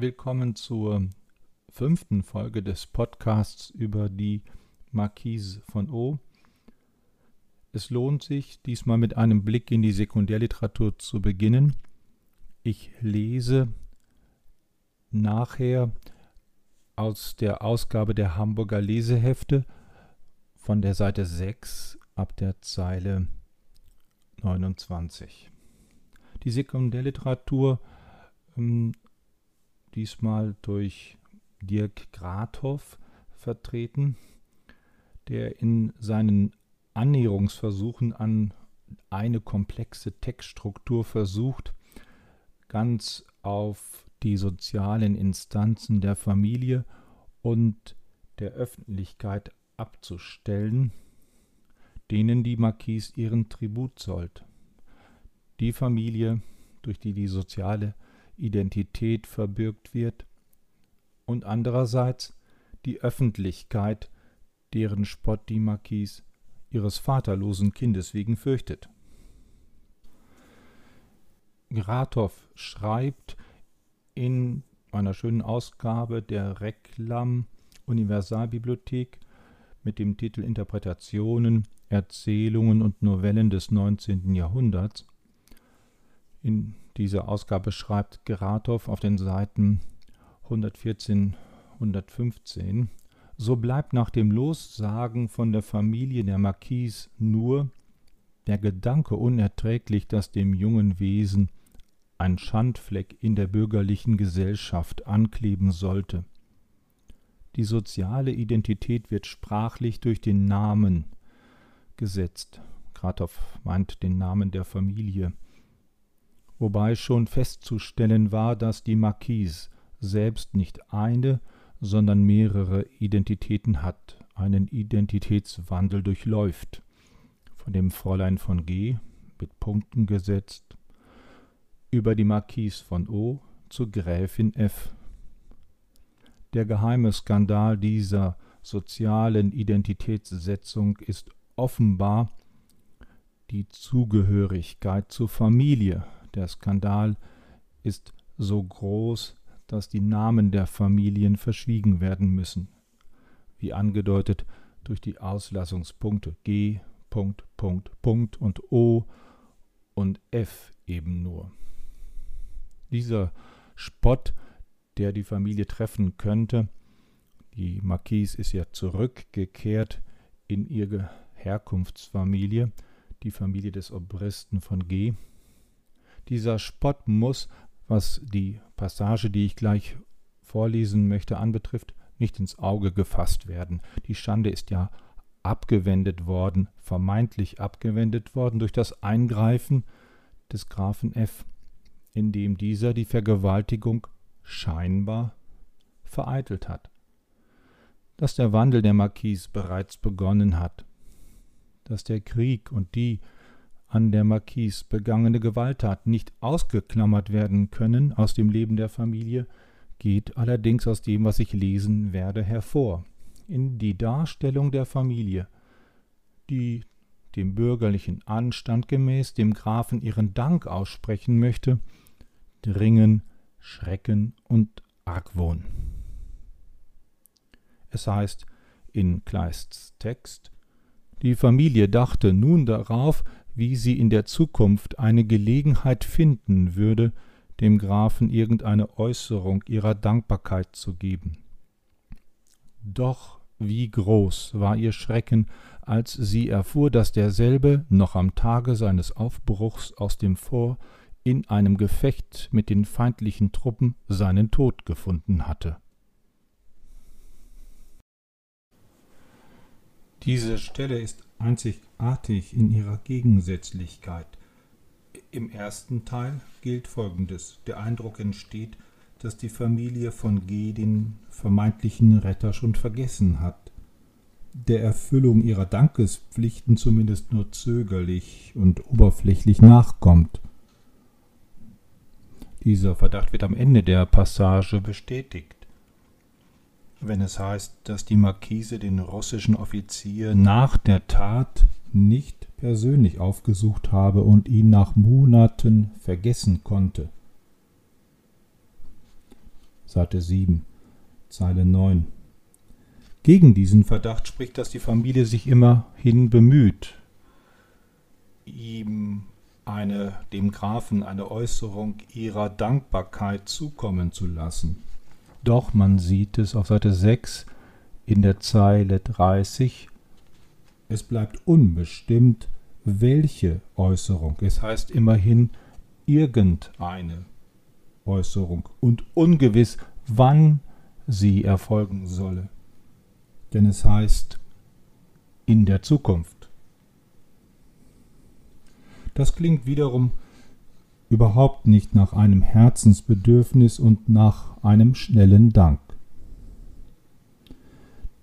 Willkommen zur fünften Folge des Podcasts über die Marquise von O. Es lohnt sich, diesmal mit einem Blick in die Sekundärliteratur zu beginnen. Ich lese nachher aus der Ausgabe der Hamburger Lesehefte von der Seite 6 ab der Zeile 29. Die Sekundärliteratur ähm, diesmal durch Dirk Grathoff vertreten, der in seinen Annäherungsversuchen an eine komplexe Textstruktur versucht, ganz auf die sozialen Instanzen der Familie und der Öffentlichkeit abzustellen, denen die Marquise ihren Tribut zollt. Die Familie, durch die die soziale Identität verbürgt wird, und andererseits die Öffentlichkeit, deren Spott die Marquise ihres vaterlosen Kindes wegen fürchtet. Gratow schreibt in einer schönen Ausgabe der Reklam Universalbibliothek mit dem Titel Interpretationen, Erzählungen und Novellen des 19. Jahrhunderts. In dieser Ausgabe schreibt Geratow auf den Seiten 114, 115 so bleibt nach dem Lossagen von der Familie der Marquise nur der Gedanke unerträglich, dass dem jungen Wesen ein Schandfleck in der bürgerlichen Gesellschaft ankleben sollte. Die soziale Identität wird sprachlich durch den Namen gesetzt. Gratow meint den Namen der Familie. Wobei schon festzustellen war, dass die Marquise selbst nicht eine, sondern mehrere Identitäten hat, einen Identitätswandel durchläuft. Von dem Fräulein von G mit Punkten gesetzt, über die Marquise von O zur Gräfin F. Der geheime Skandal dieser sozialen Identitätssetzung ist offenbar die Zugehörigkeit zur Familie. Der Skandal ist so groß, dass die Namen der Familien verschwiegen werden müssen, wie angedeutet durch die Auslassungspunkte G, Punkt, Punkt, Punkt und O und F eben nur. Dieser Spott, der die Familie treffen könnte, die Marquise ist ja zurückgekehrt in ihre Herkunftsfamilie, die Familie des Obristen von G. Dieser Spott muss was die Passage, die ich gleich vorlesen möchte, anbetrifft, nicht ins Auge gefasst werden. Die Schande ist ja abgewendet worden, vermeintlich abgewendet worden durch das Eingreifen des Grafen F, indem dieser die Vergewaltigung scheinbar vereitelt hat. Dass der Wandel der Marquise bereits begonnen hat, dass der Krieg und die an der Marquise begangene Gewalttaten nicht ausgeklammert werden können aus dem Leben der Familie, geht allerdings aus dem, was ich lesen werde, hervor. In die Darstellung der Familie, die dem bürgerlichen Anstand gemäß dem Grafen ihren Dank aussprechen möchte, dringen Schrecken und Argwohn. Es heißt in Kleists Text, die Familie dachte nun darauf, wie sie in der Zukunft eine Gelegenheit finden würde, dem Grafen irgendeine Äußerung ihrer Dankbarkeit zu geben. Doch wie groß war ihr Schrecken, als sie erfuhr, dass derselbe noch am Tage seines Aufbruchs aus dem Fort in einem Gefecht mit den feindlichen Truppen seinen Tod gefunden hatte. Diese Stelle ist einzigartig in ihrer Gegensätzlichkeit. Im ersten Teil gilt Folgendes. Der Eindruck entsteht, dass die Familie von G den vermeintlichen Retter schon vergessen hat, der Erfüllung ihrer Dankespflichten zumindest nur zögerlich und oberflächlich nachkommt. Dieser Verdacht wird am Ende der Passage bestätigt wenn es heißt, dass die Marquise den russischen Offizier nach der Tat nicht persönlich aufgesucht habe und ihn nach Monaten vergessen konnte. Seite 7, Zeile 9. Gegen diesen Verdacht spricht, dass die Familie sich immerhin bemüht, ihm eine, dem Grafen eine Äußerung ihrer Dankbarkeit zukommen zu lassen. Doch man sieht es auf Seite 6 in der Zeile 30, es bleibt unbestimmt, welche Äußerung. Es heißt immerhin irgendeine Äußerung und ungewiss, wann sie erfolgen solle. Denn es heißt in der Zukunft. Das klingt wiederum überhaupt nicht nach einem Herzensbedürfnis und nach einem schnellen Dank.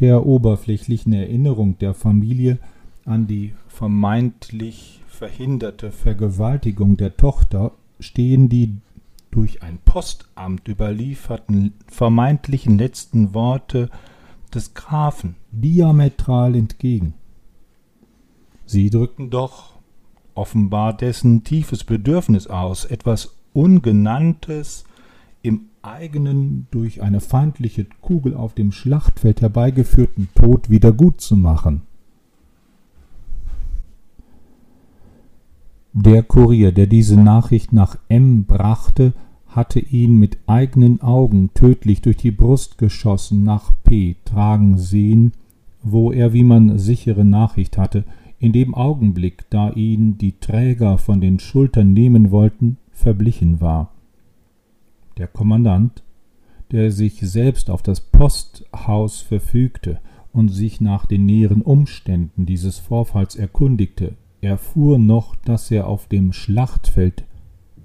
Der oberflächlichen Erinnerung der Familie an die vermeintlich verhinderte Vergewaltigung der Tochter stehen die durch ein Postamt überlieferten vermeintlichen letzten Worte des Grafen diametral entgegen. Sie drückten doch offenbar dessen tiefes Bedürfnis aus, etwas Ungenanntes im eigenen durch eine feindliche Kugel auf dem Schlachtfeld herbeigeführten Tod wiedergutzumachen. Der Kurier, der diese Nachricht nach M brachte, hatte ihn mit eigenen Augen tödlich durch die Brust geschossen nach P tragen sehen, wo er, wie man sichere Nachricht hatte, in dem Augenblick, da ihn die Träger von den Schultern nehmen wollten, verblichen war. Der Kommandant, der sich selbst auf das Posthaus verfügte und sich nach den näheren Umständen dieses Vorfalls erkundigte, erfuhr noch, dass er auf dem Schlachtfeld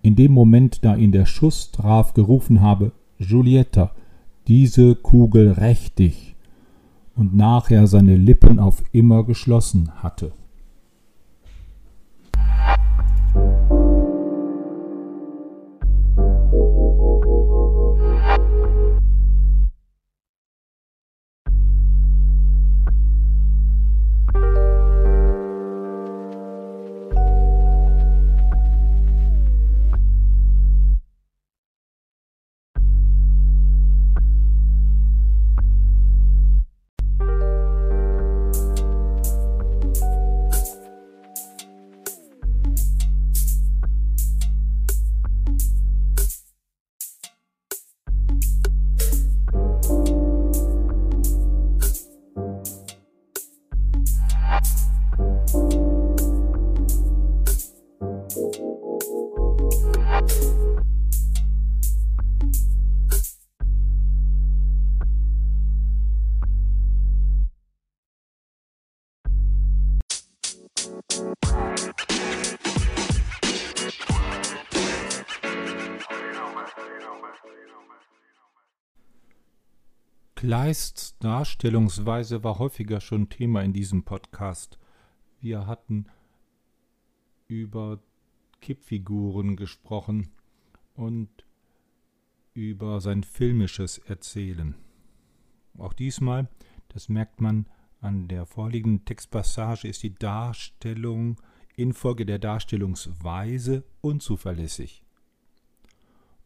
in dem Moment, da ihn der Schuss traf, gerufen habe Giulietta, diese Kugel rächt und nachher seine Lippen auf immer geschlossen hatte. Kleists Darstellungsweise war häufiger schon Thema in diesem Podcast. Wir hatten über Kippfiguren gesprochen und über sein filmisches Erzählen. Auch diesmal, das merkt man an der vorliegenden Textpassage, ist die Darstellung infolge der Darstellungsweise unzuverlässig.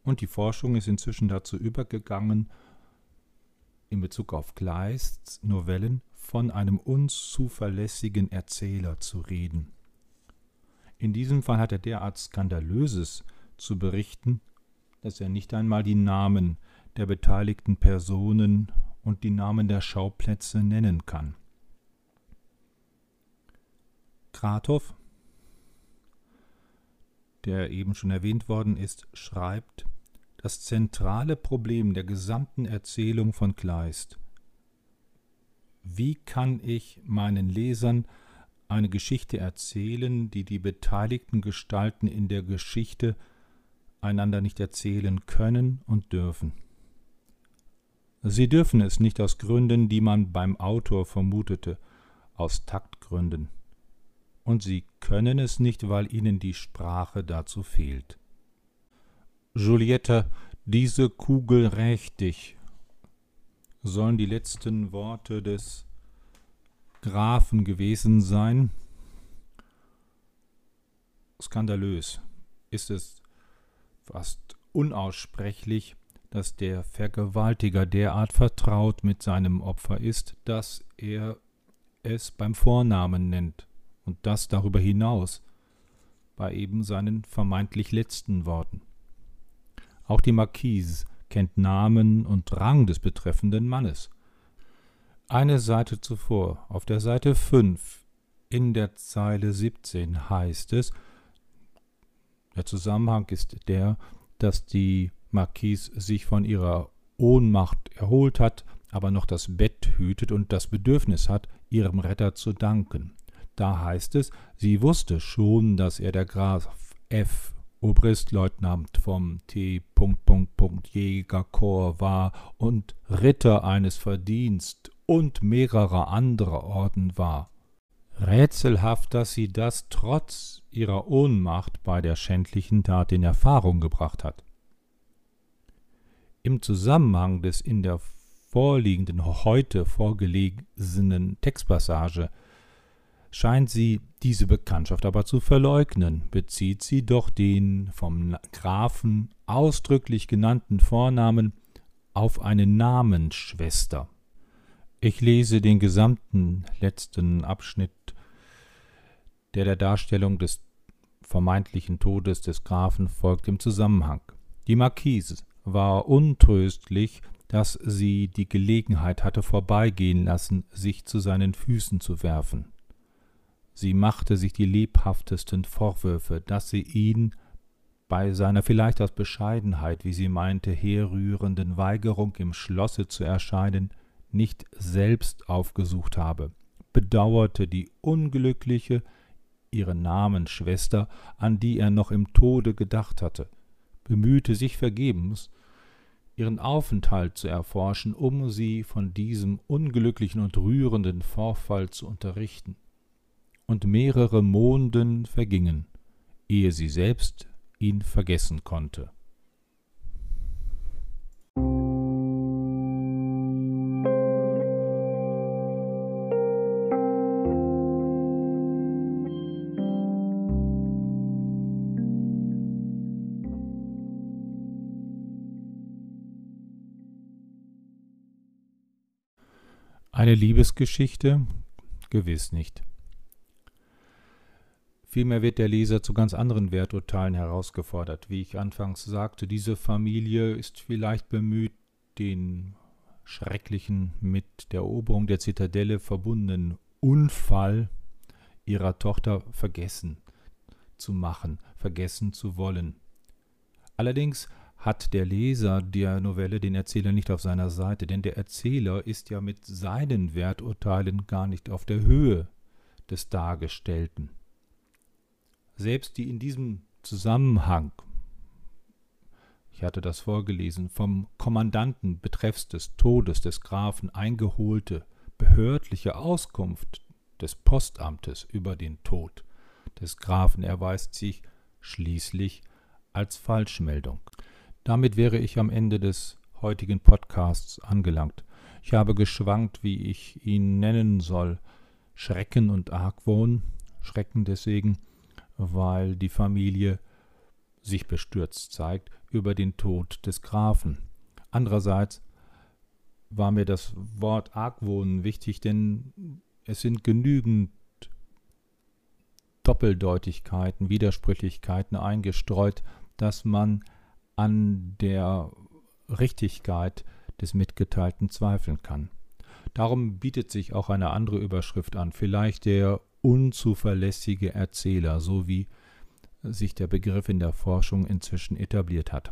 Und die Forschung ist inzwischen dazu übergegangen, in Bezug auf Kleists Novellen von einem unzuverlässigen Erzähler zu reden. In diesem Fall hat er derart Skandalöses zu berichten, dass er nicht einmal die Namen der beteiligten Personen und die Namen der Schauplätze nennen kann. Kratow, der eben schon erwähnt worden ist, schreibt, das zentrale Problem der gesamten Erzählung von Kleist. Wie kann ich meinen Lesern eine Geschichte erzählen, die die beteiligten Gestalten in der Geschichte einander nicht erzählen können und dürfen? Sie dürfen es nicht aus Gründen, die man beim Autor vermutete, aus Taktgründen. Und sie können es nicht, weil ihnen die Sprache dazu fehlt. Julietta, diese Kugel rächt dich, sollen die letzten Worte des Grafen gewesen sein. Skandalös ist es fast unaussprechlich, dass der Vergewaltiger derart vertraut mit seinem Opfer ist, dass er es beim Vornamen nennt und das darüber hinaus bei eben seinen vermeintlich letzten Worten. Auch die Marquise kennt Namen und Rang des betreffenden Mannes. Eine Seite zuvor, auf der Seite 5, in der Zeile 17 heißt es, der Zusammenhang ist der, dass die Marquise sich von ihrer Ohnmacht erholt hat, aber noch das Bett hütet und das Bedürfnis hat, ihrem Retter zu danken. Da heißt es, sie wusste schon, dass er der Graf F. Obristleutnant vom T. Jägerkorps war und Ritter eines Verdienst und mehrerer anderer Orden war. Rätselhaft, dass sie das trotz ihrer Ohnmacht bei der schändlichen Tat in Erfahrung gebracht hat. Im Zusammenhang des in der vorliegenden heute vorgelesenen Textpassage scheint sie diese Bekanntschaft aber zu verleugnen, bezieht sie doch den vom Grafen ausdrücklich genannten Vornamen auf eine Namensschwester. Ich lese den gesamten letzten Abschnitt, der der Darstellung des vermeintlichen Todes des Grafen folgt im Zusammenhang. Die Marquise war untröstlich, dass sie die Gelegenheit hatte vorbeigehen lassen, sich zu seinen Füßen zu werfen. Sie machte sich die lebhaftesten Vorwürfe, dass sie ihn bei seiner vielleicht aus Bescheidenheit, wie sie meinte, herrührenden Weigerung im Schlosse zu erscheinen, nicht selbst aufgesucht habe, bedauerte die unglückliche, ihre Namensschwester, an die er noch im Tode gedacht hatte, bemühte sich vergebens, ihren Aufenthalt zu erforschen, um sie von diesem unglücklichen und rührenden Vorfall zu unterrichten. Und mehrere Monden vergingen, ehe sie selbst ihn vergessen konnte. Eine Liebesgeschichte? Gewiss nicht. Vielmehr wird der Leser zu ganz anderen Werturteilen herausgefordert. Wie ich anfangs sagte, diese Familie ist vielleicht bemüht, den schrecklichen, mit der Eroberung der Zitadelle verbundenen Unfall ihrer Tochter vergessen zu machen, vergessen zu wollen. Allerdings hat der Leser der Novelle den Erzähler nicht auf seiner Seite, denn der Erzähler ist ja mit seinen Werturteilen gar nicht auf der Höhe des Dargestellten. Selbst die in diesem Zusammenhang, ich hatte das vorgelesen, vom Kommandanten betreffs des Todes des Grafen eingeholte behördliche Auskunft des Postamtes über den Tod des Grafen erweist sich schließlich als Falschmeldung. Damit wäre ich am Ende des heutigen Podcasts angelangt. Ich habe geschwankt, wie ich ihn nennen soll. Schrecken und Argwohn. Schrecken deswegen, weil die Familie sich bestürzt zeigt über den Tod des Grafen. Andererseits war mir das Wort Argwohn wichtig, denn es sind genügend Doppeldeutigkeiten, Widersprüchlichkeiten eingestreut, dass man an der Richtigkeit des Mitgeteilten zweifeln kann. Darum bietet sich auch eine andere Überschrift an, vielleicht der unzuverlässige Erzähler, so wie sich der Begriff in der Forschung inzwischen etabliert hat.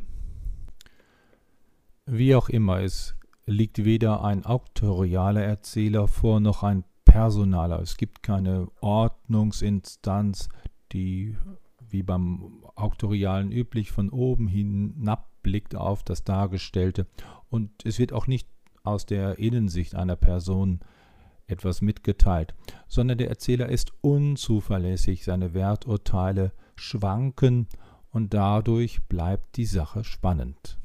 Wie auch immer, es liegt weder ein auktorialer Erzähler vor noch ein personaler. Es gibt keine Ordnungsinstanz, die wie beim Auktorialen üblich, von oben hinab blickt auf das Dargestellte. Und es wird auch nicht aus der Innensicht einer Person etwas mitgeteilt, sondern der Erzähler ist unzuverlässig, seine Werturteile schwanken und dadurch bleibt die Sache spannend.